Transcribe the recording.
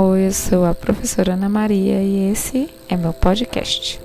Oi, eu sou a professora Ana Maria e esse é meu podcast.